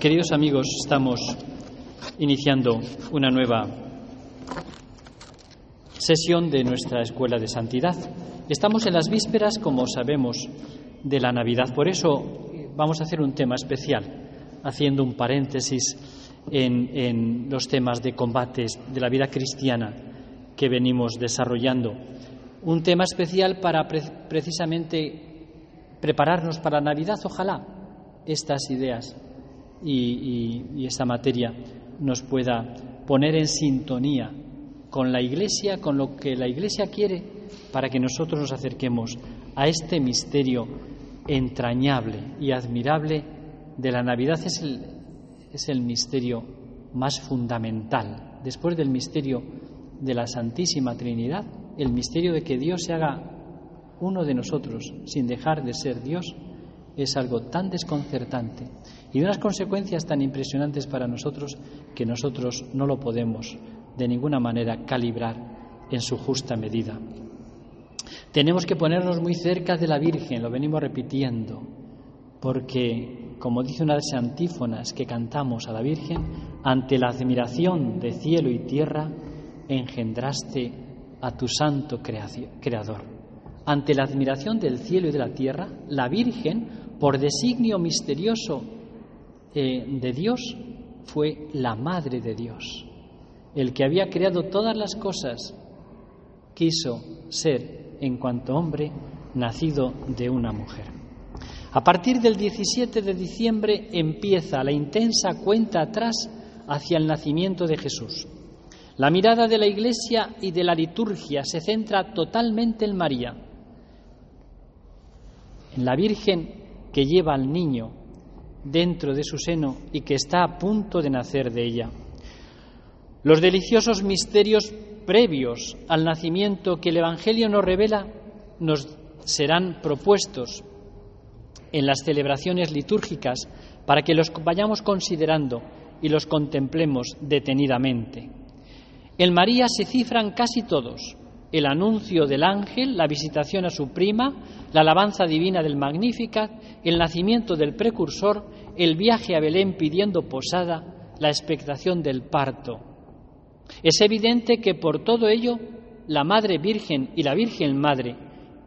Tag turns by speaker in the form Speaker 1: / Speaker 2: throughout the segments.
Speaker 1: Queridos amigos, estamos iniciando una nueva sesión de nuestra Escuela de Santidad. Estamos en las vísperas, como sabemos, de la Navidad. Por eso vamos a hacer un tema especial, haciendo un paréntesis en, los temas de combates de la vida cristiana que venimos desarrollando. Un tema especial para pre precisamente prepararnos para la Navidad, ojalá estas ideas y, esta materia nos pueda poner en sintonía con la Iglesia, con lo que la Iglesia quiere, para que nosotros nos acerquemos a este misterio entrañable y admirable de la Navidad. Es el, es el misterio más fundamental. Después del misterio de la Santísima Trinidad, el misterio de que Dios se haga uno de nosotros sin dejar de ser Dios es algo tan desconcertante y de unas consecuencias tan impresionantes para nosotros que nosotros no lo podemos de ninguna manera calibrar en su justa medida. Tenemos que ponernos muy cerca de la Virgen, lo venimos repitiendo, porque, como dice una de las antífonas que cantamos a la Virgen, ante la admiración de cielo y tierra, engendraste a tu santo creador. Ante la admiración del cielo y de la tierra, la Virgen, por designio misterioso eh, de Dios, fue la Madre de Dios. El que había creado todas las cosas quiso ser, en cuanto hombre, nacido de una mujer. A partir del 17 de diciembre empieza la intensa cuenta atrás hacia el nacimiento de Jesús. La mirada de la Iglesia y de la liturgia se centra totalmente en María, en la Virgen que lleva al niño dentro de su seno y que está a punto de nacer de ella. Los deliciosos misterios previos al nacimiento que el Evangelio nos revela nos serán propuestos en las celebraciones litúrgicas para que los vayamos considerando y los contemplemos detenidamente. En María se cifran casi todos, el anuncio del ángel, la visitación a su prima, la alabanza divina del Magnificat, el nacimiento del precursor, el viaje a Belén pidiendo posada, la expectación del parto. Es evidente que por todo ello la Madre Virgen y la Virgen Madre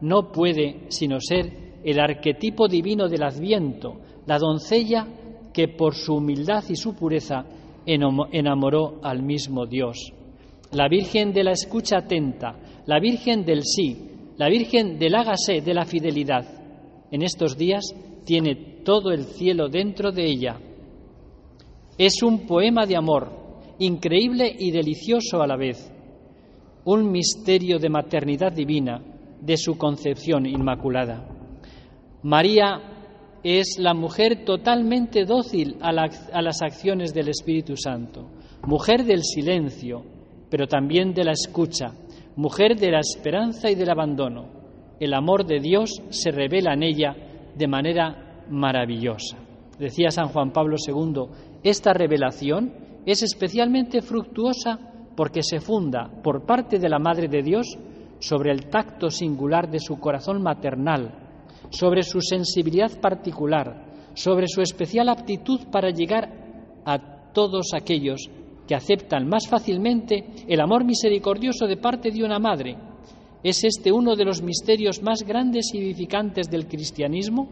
Speaker 1: no puede sino ser el arquetipo divino del Adviento, la doncella que por su humildad y su pureza enamoró al mismo Dios. La Virgen de la escucha atenta, la Virgen del sí, la Virgen del hágase de la fidelidad. En estos días tiene todo el cielo dentro de ella. Es un poema de amor, increíble y delicioso a la vez, un misterio de maternidad divina, de su concepción inmaculada. María es la mujer totalmente dócil a, a, las acciones del Espíritu Santo, mujer del silencio, pero también de la escucha, mujer de la esperanza y del abandono. El amor de Dios se revela en ella de manera maravillosa. Decía San Juan Pablo II, esta revelación es especialmente fructuosa porque se funda por parte de la Madre de Dios sobre el tacto singular de su corazón maternal, sobre su sensibilidad particular, sobre su especial aptitud para llegar a todos aquellos que aceptan más fácilmente el amor misericordioso de parte de una madre. Es este uno de los misterios más grandes y edificantes del cristianismo,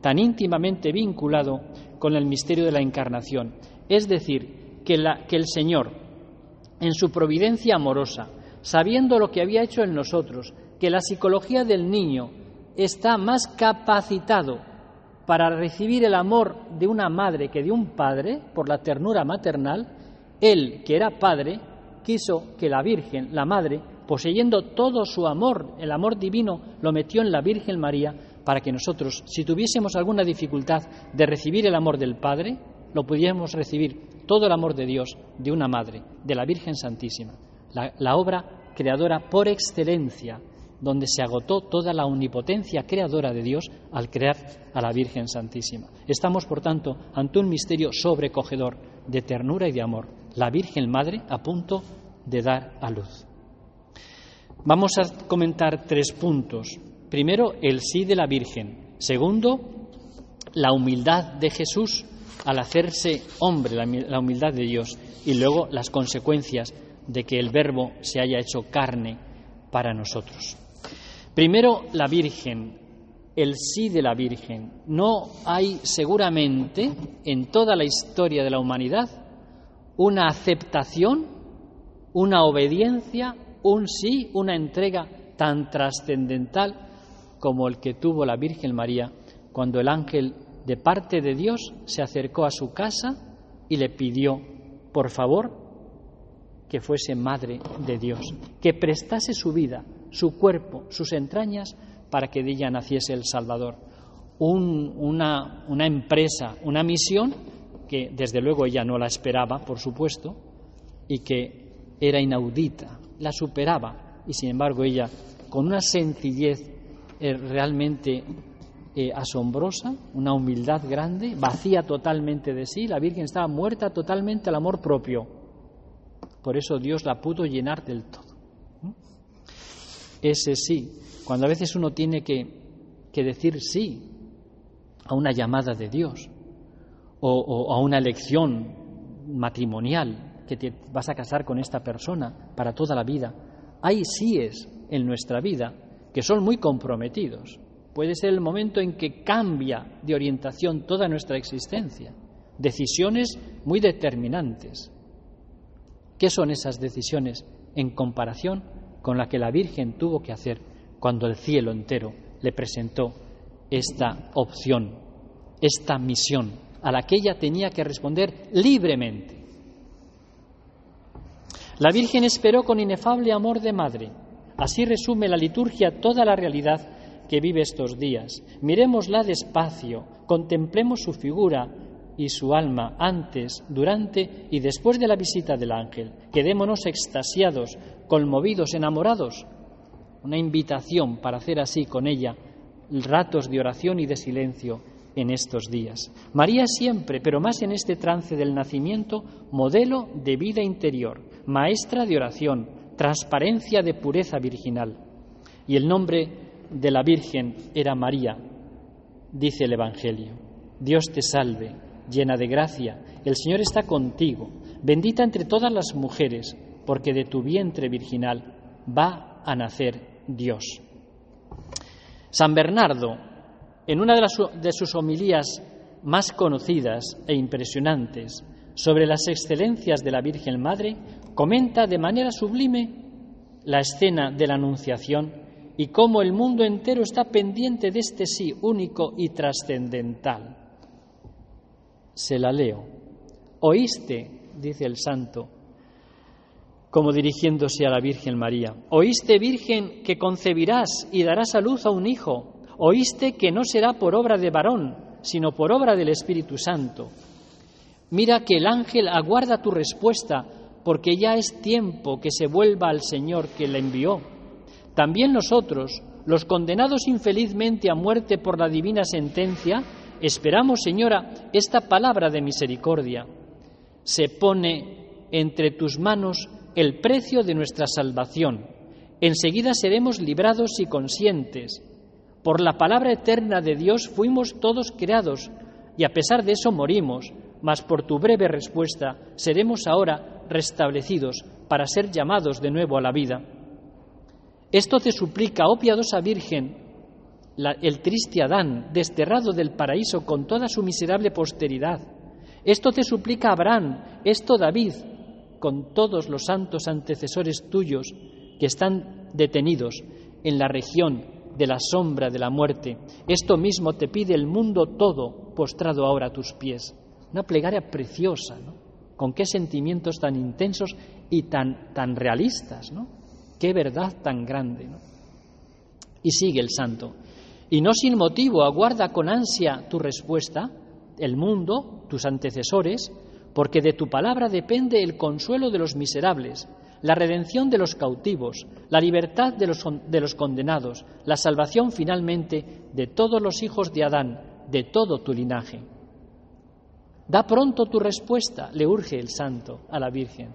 Speaker 1: tan íntimamente vinculado con el misterio de la encarnación. Es decir, que, que el Señor, en su providencia amorosa, sabiendo lo que había hecho en nosotros, que la psicología del niño está más capacitado para recibir el amor de una madre que de un padre, por la ternura maternal, él, que era padre, quiso que la Virgen, la Madre, poseyendo todo su amor, el amor divino, lo metió en la Virgen María para que nosotros, si tuviésemos alguna dificultad de recibir el amor del Padre, lo pudiéramos recibir todo el amor de Dios de una Madre, de la Virgen Santísima, la, la obra creadora por excelencia, donde se agotó toda la omnipotencia creadora de Dios al crear a la Virgen Santísima. Estamos, por tanto, ante un misterio sobrecogedor de ternura y de amor, la Virgen Madre a punto de dar a luz. Vamos a comentar tres puntos. Primero, el sí de la Virgen. Segundo, la humildad de Jesús al hacerse hombre, la humildad de Dios, y luego las consecuencias de que el Verbo se haya hecho carne para nosotros. Primero, la Virgen, el sí de la Virgen. No hay seguramente en toda la historia de la humanidad una aceptación, una obediencia, un sí, una entrega tan trascendental como el que tuvo la Virgen María cuando el ángel de parte de Dios se acercó a su casa y le pidió, por favor, que fuese madre de Dios, que prestase su vida, su cuerpo, sus entrañas para que de ella naciese el Salvador. una, una empresa, una misión que desde luego ella no la esperaba, por supuesto, y que era inaudita, la superaba, y sin embargo ella, con una sencillez eh, realmente eh, asombrosa, una humildad grande, vacía totalmente de sí, la Virgen estaba muerta totalmente al amor propio. Por eso Dios la pudo llenar del todo. Ese sí, cuando a veces uno tiene que, decir sí a una llamada de Dios o, a una elección matrimonial, que te vas a casar con esta persona para toda la vida, hay síes en nuestra vida que son muy comprometidos. Puede ser el momento en que cambia de orientación toda nuestra existencia. Decisiones muy determinantes. ¿Qué son esas decisiones en comparación con la que la Virgen tuvo que hacer cuando el cielo entero le presentó esta opción, esta misión a la que ella tenía que responder libremente? La Virgen esperó con inefable amor de madre. Así resume la liturgia toda la realidad que vive estos días. Miremosla despacio, contemplemos su figura y su alma antes, durante y después de la visita del ángel. Quedémonos extasiados, conmovidos, enamorados. Una invitación para hacer así con ella ratos de oración y de silencio en estos días. María siempre, pero más en este trance del nacimiento, modelo de vida interior, maestra de oración, transparencia de pureza virginal. Y el nombre de la Virgen era María, dice el Evangelio. Dios te salve, llena de gracia, el Señor está contigo, bendita entre todas las mujeres, porque de tu vientre virginal va a nacer Dios. San Bernardo, en una de, de sus homilías más conocidas e impresionantes sobre las excelencias de la Virgen Madre, comenta de manera sublime la escena de la Anunciación y cómo el mundo entero está pendiente de este sí único y trascendental. Se la leo. Oíste, dice el santo, como dirigiéndose a la Virgen María, oíste, Virgen, que concebirás y darás a luz a un hijo, oíste que no será por obra de varón, sino por obra del Espíritu Santo. Mira que el ángel aguarda tu respuesta, porque ya es tiempo que se vuelva al Señor que la envió también nosotros, los condenados infelizmente a muerte por la divina sentencia, esperamos, Señora, esta palabra de misericordia. Se pone entre tus manos el precio de nuestra salvación. Enseguida seremos librados y conscientes. Por la palabra eterna de Dios fuimos todos creados y a pesar de eso morimos, mas por tu breve respuesta seremos ahora restablecidos para ser llamados de nuevo a la vida. Esto te suplica, oh piadosa Virgen, el triste Adán, desterrado del paraíso con toda su miserable posteridad. Esto te suplica Abraham, esto David, con todos los santos antecesores tuyos que están detenidos en la región de la sombra de la muerte. Esto mismo te pide el mundo todo, postrado ahora a tus pies. Una plegaria preciosa, ¿no? Con qué sentimientos tan intensos y tan, tan realistas, ¿no? Qué verdad tan grande. Y sigue el santo. Y no sin motivo aguarda con ansia tu respuesta, el mundo, tus antecesores, porque de tu palabra depende el consuelo de los miserables, la redención de los cautivos, la libertad de los, de los condenados, la salvación finalmente de todos los hijos de Adán, de todo tu linaje. Da pronto tu respuesta, le urge el santo a la Virgen.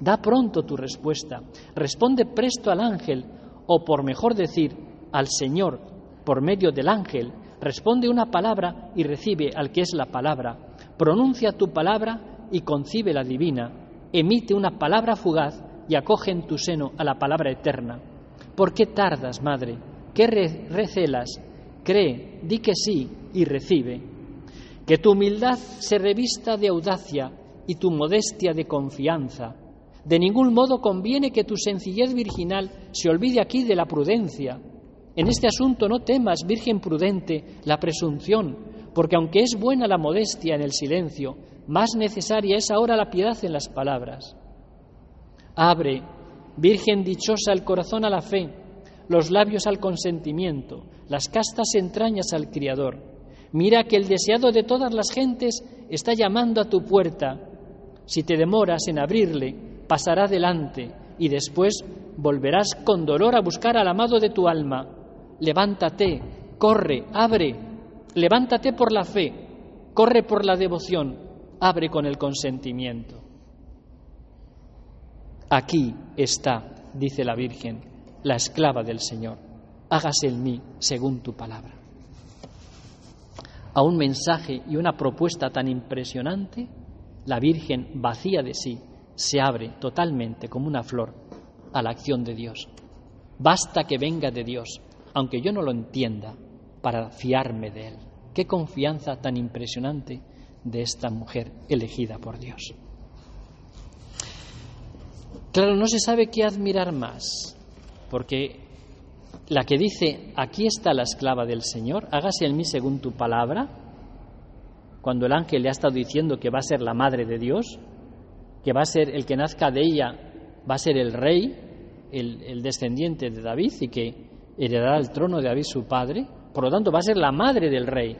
Speaker 1: Da pronto tu respuesta. Responde presto al ángel, o por mejor decir, al Señor, por medio del ángel. Responde una palabra y recibe al que es la palabra, pronuncia tu palabra y concibe la divina, emite una palabra fugaz y acoge en tu seno a la palabra eterna. ¿Por qué tardas, madre? ¿Qué recelas? Cree, di que sí y recibe. Que tu humildad se revista de audacia y tu modestia de confianza. De ningún modo conviene que tu sencillez virginal se olvide aquí de la prudencia. En este asunto no temas, Virgen prudente, la presunción, porque aunque es buena la modestia en el silencio, más necesaria es ahora la piedad en las palabras. Abre, Virgen dichosa, el corazón a la fe, los labios al consentimiento, las castas entrañas al Criador. Mira que el deseado de todas las gentes está llamando a tu puerta. Si te demoras en abrirle, pasará delante y después volverás con dolor a buscar al amado de tu alma. Levántate, corre, abre, levántate por la fe, corre por la devoción, abre con el consentimiento. Aquí está, dice la Virgen, la esclava del Señor. Hágase en mí según tu palabra. A un mensaje y una propuesta tan impresionante, la Virgen, vacía de sí, se abre totalmente como una flor a la acción de Dios. Basta que venga de Dios, aunque yo no lo entienda, para fiarme de Él. Qué confianza tan impresionante de esta mujer elegida por Dios. Claro, no se sabe qué admirar más, porque la que dice, aquí está la esclava del Señor, hágase en mí según tu palabra, cuando el ángel le ha estado diciendo que va a ser la madre de Dios, que va a ser el que nazca de ella, va a ser el rey, el, el descendiente de David y que heredará el trono de David su padre, por lo tanto va a ser la madre del rey.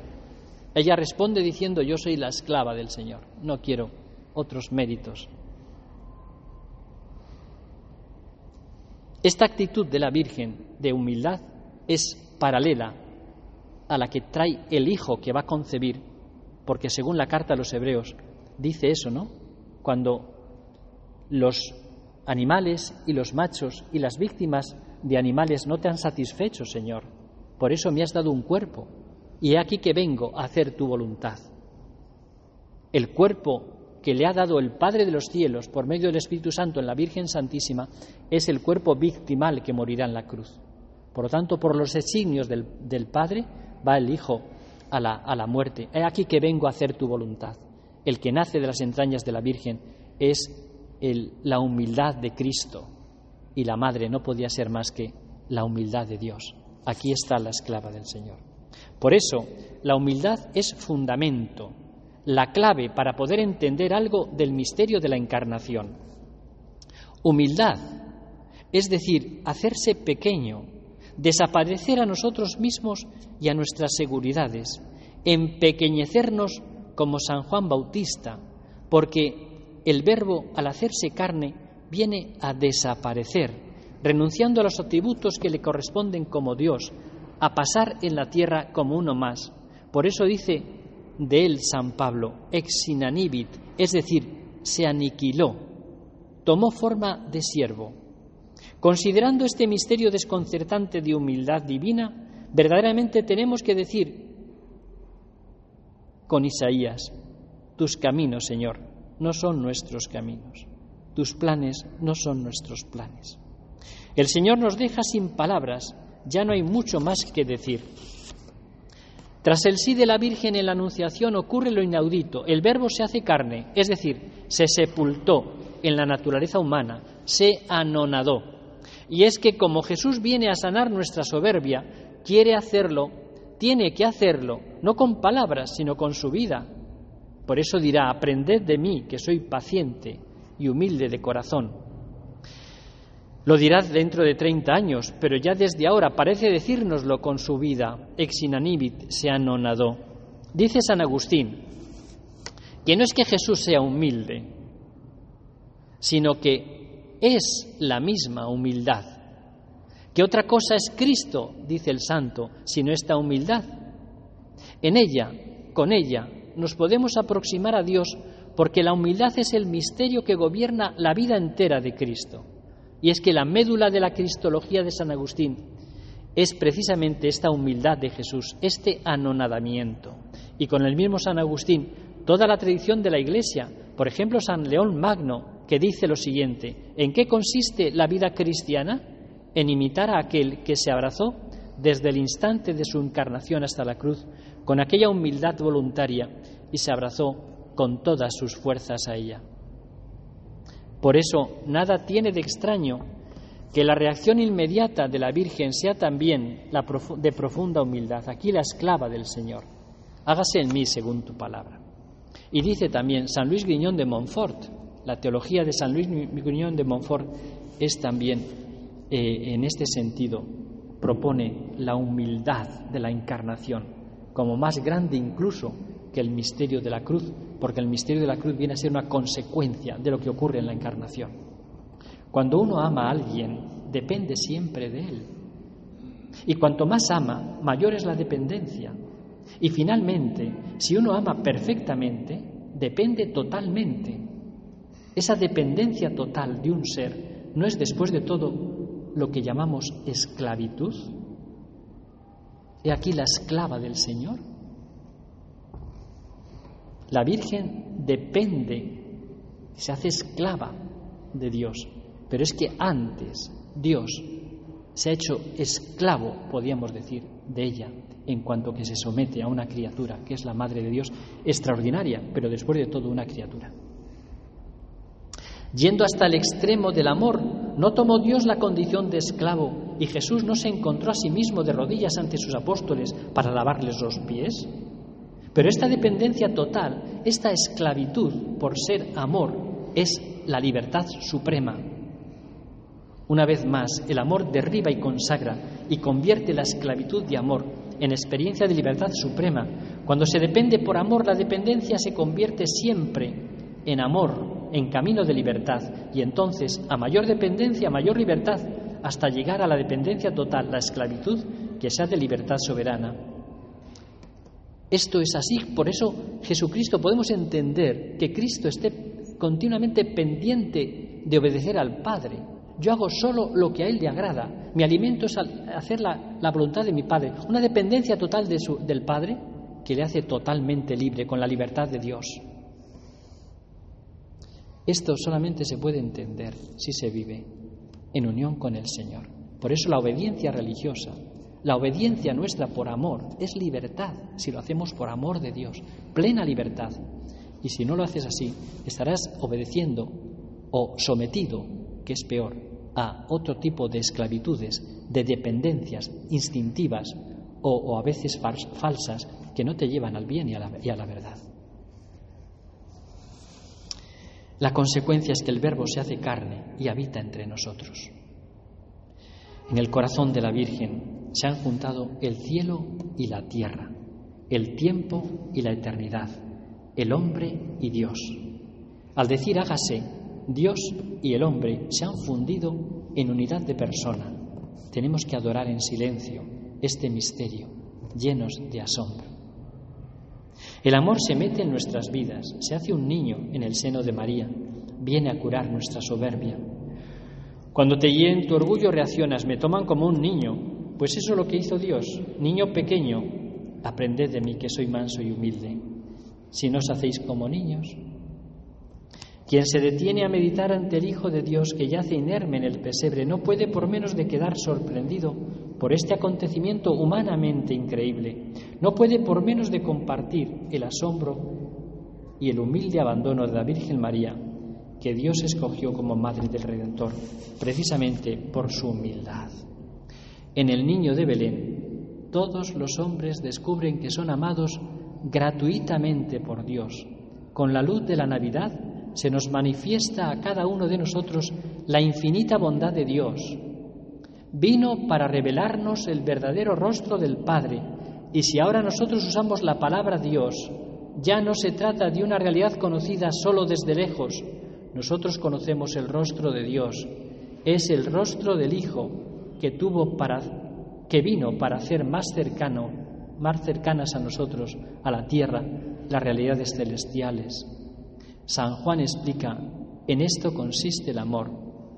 Speaker 1: Ella responde diciendo, yo soy la esclava del Señor, no quiero otros méritos. Esta actitud de la Virgen de humildad es paralela a la que trae el Hijo que va a concebir, porque según la carta a los hebreos dice eso, ¿no? Cuando los animales y los machos y las víctimas de animales no te han satisfecho, Señor, por eso me has dado un cuerpo, y he aquí que vengo a hacer tu voluntad. El cuerpo que le ha dado el Padre de los cielos por medio del Espíritu Santo en la Virgen Santísima es el cuerpo victimal que morirá en la cruz. Por lo tanto, por los designios del, Padre va el Hijo a la, a la muerte. He aquí que vengo a hacer tu voluntad. El que nace de las entrañas de la Virgen es el, la humildad de Cristo y la Madre no podía ser más que la humildad de Dios. Aquí está la esclava del Señor. Por eso, la humildad es fundamento, la clave para poder entender algo del misterio de la encarnación. Humildad, es decir, hacerse pequeño, desaparecer a nosotros mismos y a nuestras seguridades, empequeñecernos como San Juan Bautista, porque el verbo al hacerse carne viene a desaparecer, renunciando a los atributos que le corresponden como Dios, a pasar en la tierra como uno más. Por eso dice de él San Pablo, ex inanibit, es decir, se aniquiló, tomó forma de siervo. Considerando este misterio desconcertante de humildad divina, verdaderamente tenemos que decir con Isaías, tus caminos, Señor, no son nuestros caminos, tus planes no son nuestros planes. El Señor nos deja sin palabras, ya no hay mucho más que decir. Tras el sí de la Virgen en la Anunciación ocurre lo inaudito. El Verbo se hace carne, es decir, se sepultó en la naturaleza humana, se anonadó. Y es que como Jesús viene a sanar nuestra soberbia, quiere hacerlo, tiene que hacerlo, no con palabras, sino con su vida. Por eso dirá, aprended de mí, que soy paciente y humilde de corazón, lo dirá dentro de 30 años, pero ya desde ahora parece decírnoslo con su vida. Ex inanibit se anonadó. Dice San Agustín que no es que Jesús sea humilde, sino que es la misma humildad. Que otra cosa es Cristo, dice el santo, sino esta humildad. En ella, con ella, nos podemos aproximar a Dios porque la humildad es el misterio que gobierna la vida entera de Cristo. Y es que la médula de la cristología de San Agustín es precisamente esta humildad de Jesús, este anonadamiento. Y con el mismo San Agustín toda la tradición de la Iglesia. Por ejemplo, San León Magno, que dice lo siguiente, ¿en qué consiste la vida cristiana? En imitar a aquel que se abrazó desde el instante de su encarnación hasta la cruz, con aquella humildad voluntaria, y se abrazó con todas sus fuerzas a ella. Por eso, nada tiene de extraño que la reacción inmediata de la Virgen sea también de profunda humildad, aquí la esclava del Señor. Hágase en mí según tu palabra. Y dice también San Luis Griñón de Montfort, la teología de San Luis Griñón de Montfort es también eh, en este sentido, propone la humildad de la encarnación como más grande incluso que el misterio de la cruz, porque el misterio de la cruz viene a ser una consecuencia de lo que ocurre en la encarnación. Cuando uno ama a alguien, depende siempre de él. Y cuanto más ama, mayor es la dependencia. Y finalmente, si uno ama perfectamente, depende totalmente. Esa dependencia total de un ser no es después de todo lo que llamamos esclavitud. He aquí la esclava del Señor. La Virgen depende, se hace esclava de Dios, pero es que antes Dios se ha hecho esclavo, podríamos decir, de ella, en cuanto que se somete a una criatura, que es la Madre de Dios, extraordinaria, pero después de todo una criatura. Yendo hasta el extremo del amor, no tomó Dios la condición de esclavo y Jesús no se encontró a sí mismo de rodillas ante sus apóstoles para lavarles los pies. Pero esta dependencia total, esta esclavitud por ser amor, es la libertad suprema. Una vez más, el amor derriba y consagra y convierte la esclavitud de amor en experiencia de libertad suprema. Cuando se depende por amor, la dependencia se convierte siempre en amor, en camino de libertad, y entonces, a mayor dependencia, a mayor libertad, hasta llegar a la dependencia total, la esclavitud, que sea de libertad soberana. Esto es así, por eso Jesucristo podemos entender que Cristo esté continuamente pendiente de obedecer al Padre. Yo hago solo lo que a Él le agrada. Mi alimento es hacer la, voluntad de mi Padre. Una dependencia total de su, del Padre que le hace totalmente libre, con la libertad de Dios. Esto solamente se puede entender si se vive en unión con el Señor. Por eso la obediencia religiosa la obediencia nuestra por amor es libertad, si lo hacemos por amor de Dios, plena libertad. Y si no lo haces así, estarás obedeciendo o sometido, que es peor, a otro tipo de esclavitudes, de dependencias instintivas o, a veces falsas que no te llevan al bien y a la verdad. La consecuencia es que el Verbo se hace carne y habita entre nosotros. En el corazón de la Virgen se han juntado el cielo y la tierra, el tiempo y la eternidad, el hombre y Dios. Al decir hágase, Dios y el hombre se han fundido en unidad de persona. Tenemos que adorar en silencio este misterio, llenos de asombro. El amor se mete en nuestras vidas, se hace un niño en el seno de María, viene a curar nuestra soberbia. Cuando te hieren tu orgullo reaccionas, me toman como un niño, pues eso es lo que hizo Dios. Niño pequeño, aprended de mí que soy manso y humilde. Si no os hacéis como niños. Quien se detiene a meditar ante el Hijo de Dios que yace inerme en el pesebre no puede por menos de quedar sorprendido por este acontecimiento humanamente increíble. No puede por menos de compartir el asombro y el humilde abandono de la Virgen María que Dios escogió como Madre del Redentor, precisamente por su humildad. En el niño de Belén, todos los hombres descubren que son amados gratuitamente por Dios. Con la luz de la Navidad se nos manifiesta a cada uno de nosotros la infinita bondad de Dios. Vino para revelarnos el verdadero rostro del Padre. Y si ahora nosotros usamos la palabra Dios, ya no se trata de una realidad conocida solo desde lejos. Nosotros conocemos el rostro de Dios. Es el rostro del Hijo, que tuvo para que vino para hacer más cercano, más cercanas a nosotros, a la tierra, las realidades celestiales. San Juan explica, en esto consiste el amor,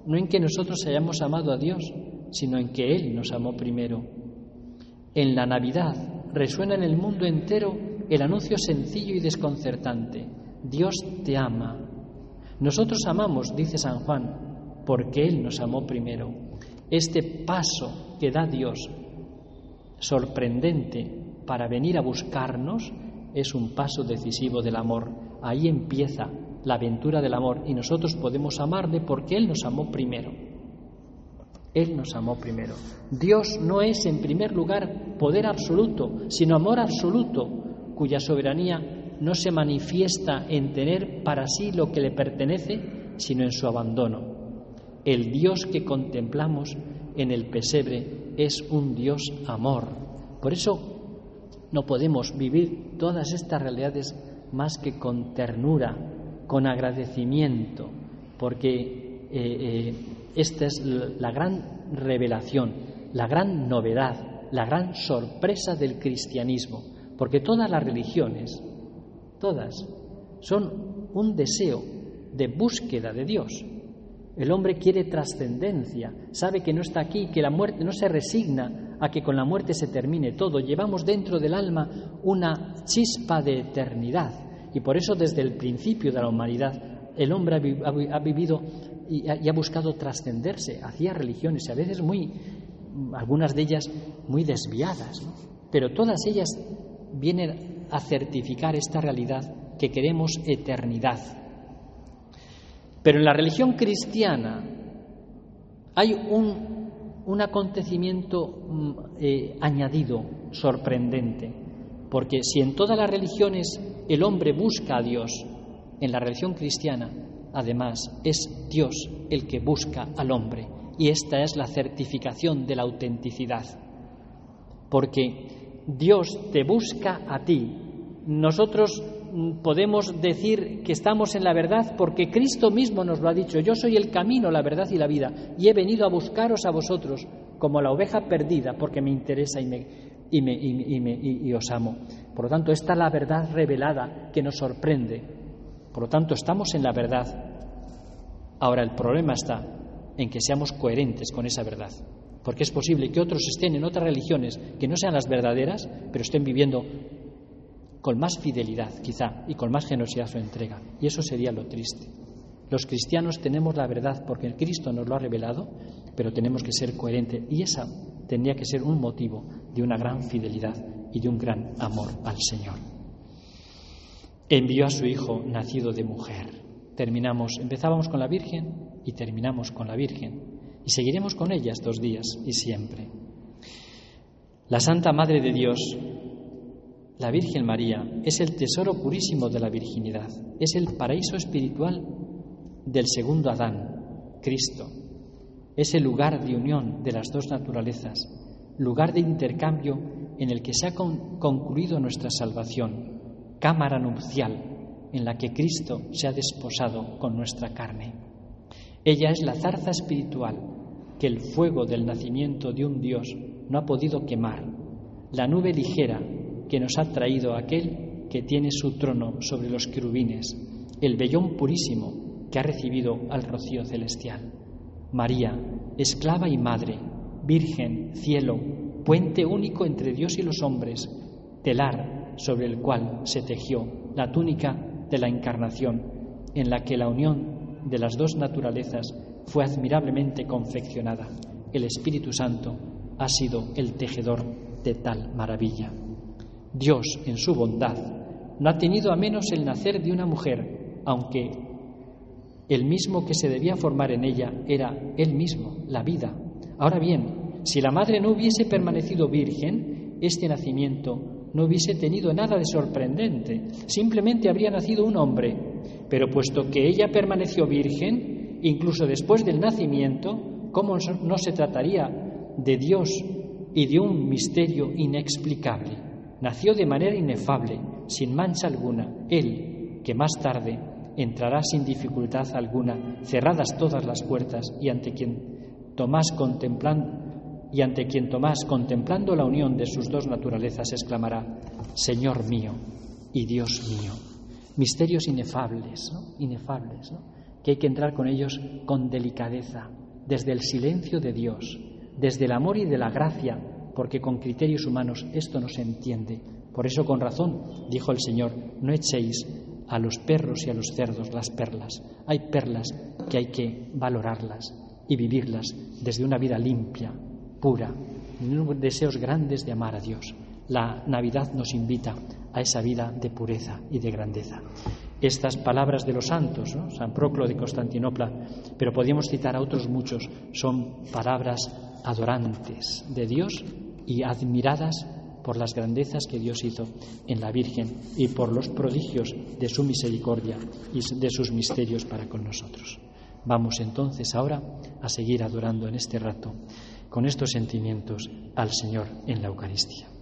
Speaker 1: no en que nosotros hayamos amado a Dios, sino en que Él nos amó primero. En la Navidad resuena en el mundo entero el anuncio sencillo y desconcertante. Dios te ama. Nosotros amamos, dice San Juan, porque Él nos amó primero. Este paso que da Dios, sorprendente, para venir a buscarnos, es un paso decisivo del amor. Ahí empieza la aventura del amor y nosotros podemos amarle porque Él nos amó primero. Él nos amó primero. Dios no es en primer lugar poder absoluto, sino amor absoluto, cuya soberanía no se manifiesta en tener para sí lo que le pertenece, sino en su abandono. El Dios que contemplamos en el pesebre es un Dios amor. Por eso no podemos vivir todas estas realidades más que con ternura, con agradecimiento, porque eh, eh, esta es la gran revelación, la gran novedad, la gran sorpresa del cristianismo, porque todas las religiones, todas, son un deseo de búsqueda de Dios. El hombre quiere trascendencia, sabe que no está aquí, que la muerte no se resigna a que con la muerte se termine todo. Llevamos dentro del alma una chispa de eternidad y por eso desde el principio de la humanidad el hombre ha vivido y ha buscado trascenderse. Hacía religiones, a veces muy, algunas de ellas muy desviadas, pero todas ellas vienen a certificar esta realidad que queremos eternidad. Pero en la religión cristiana hay un, un acontecimiento mm, eh, añadido, sorprendente, porque si en todas las religiones el hombre busca a Dios, en la religión cristiana, además, es Dios el que busca al hombre. Y esta es la certificación de la autenticidad. Porque Dios te busca a ti. Nosotros podemos decir que estamos en la verdad porque Cristo mismo nos lo ha dicho. Yo soy el camino, la verdad y la vida y he venido a buscaros a vosotros como la oveja perdida porque me interesa y, me, y, me, y, y os amo. Por lo tanto, esta es la verdad revelada que nos sorprende. Por lo tanto, estamos en la verdad. Ahora, el problema está en que seamos coherentes con esa verdad. Porque es posible que otros estén en otras religiones que no sean las verdaderas, pero estén viviendo con más fidelidad, quizá, y con más generosidad su entrega. Y eso sería lo triste. Los cristianos tenemos la verdad porque Cristo nos lo ha revelado, pero tenemos que ser coherentes. Y esa tendría que ser un motivo de una gran fidelidad y de un gran amor al Señor. Envió a su Hijo nacido de mujer. Terminamos, empezábamos con la Virgen y terminamos con la Virgen. Y seguiremos con ella estos días y siempre. La Santa Madre de Dios la Virgen María es el tesoro purísimo de la virginidad, es el paraíso espiritual del segundo Adán, Cristo. Es el lugar de unión de las dos naturalezas, lugar de intercambio en el que se ha concluido nuestra salvación, cámara nupcial en la que Cristo se ha desposado con nuestra carne. Ella es la zarza espiritual que el fuego del nacimiento de un Dios no ha podido quemar, la nube ligera que nos ha traído aquel que tiene su trono sobre los querubines, el vellón purísimo que ha recibido al rocío celestial. María, esclava y madre, virgen, cielo, puente único entre Dios y los hombres, telar sobre el cual se tejió la túnica de la encarnación, en la que la unión de las dos naturalezas fue admirablemente confeccionada. El Espíritu Santo ha sido el tejedor de tal maravilla. Dios, en su bondad, no ha tenido a menos el nacer de una mujer, aunque el mismo que se debía formar en ella era Él mismo, la vida. Ahora bien, si la madre no hubiese permanecido virgen, este nacimiento no hubiese tenido nada de sorprendente, simplemente habría nacido un hombre. Pero puesto que ella permaneció virgen, incluso después del nacimiento, ¿cómo no se trataría de Dios y de un misterio inexplicable? Nació de manera inefable, sin mancha alguna, Él, que más tarde entrará sin dificultad alguna, cerradas todas las puertas, y ante quien Tomás contemplando y ante quien Tomás, contemplando la unión de sus dos naturalezas, exclamará, Señor mío y Dios mío. Misterios inefables, inefables, que hay que entrar con ellos con delicadeza, desde el silencio de Dios, desde el amor y de la gracia porque con criterios humanos esto no se entiende. Por eso, con razón, dijo el Señor, no echéis a los perros y a los cerdos las perlas. Hay perlas que hay que valorarlas y vivirlas desde una vida limpia, pura, deseos grandes de amar a Dios. La Navidad nos invita a esa vida de pureza y de grandeza. Estas palabras de los santos, San Proclo de Constantinopla, pero podríamos citar a otros muchos, son palabras adorantes de Dios y admiradas por las grandezas que Dios hizo en la Virgen y por los prodigios de su misericordia y de sus misterios para con nosotros. Vamos entonces ahora a seguir adorando en este rato con estos sentimientos al Señor en la Eucaristía.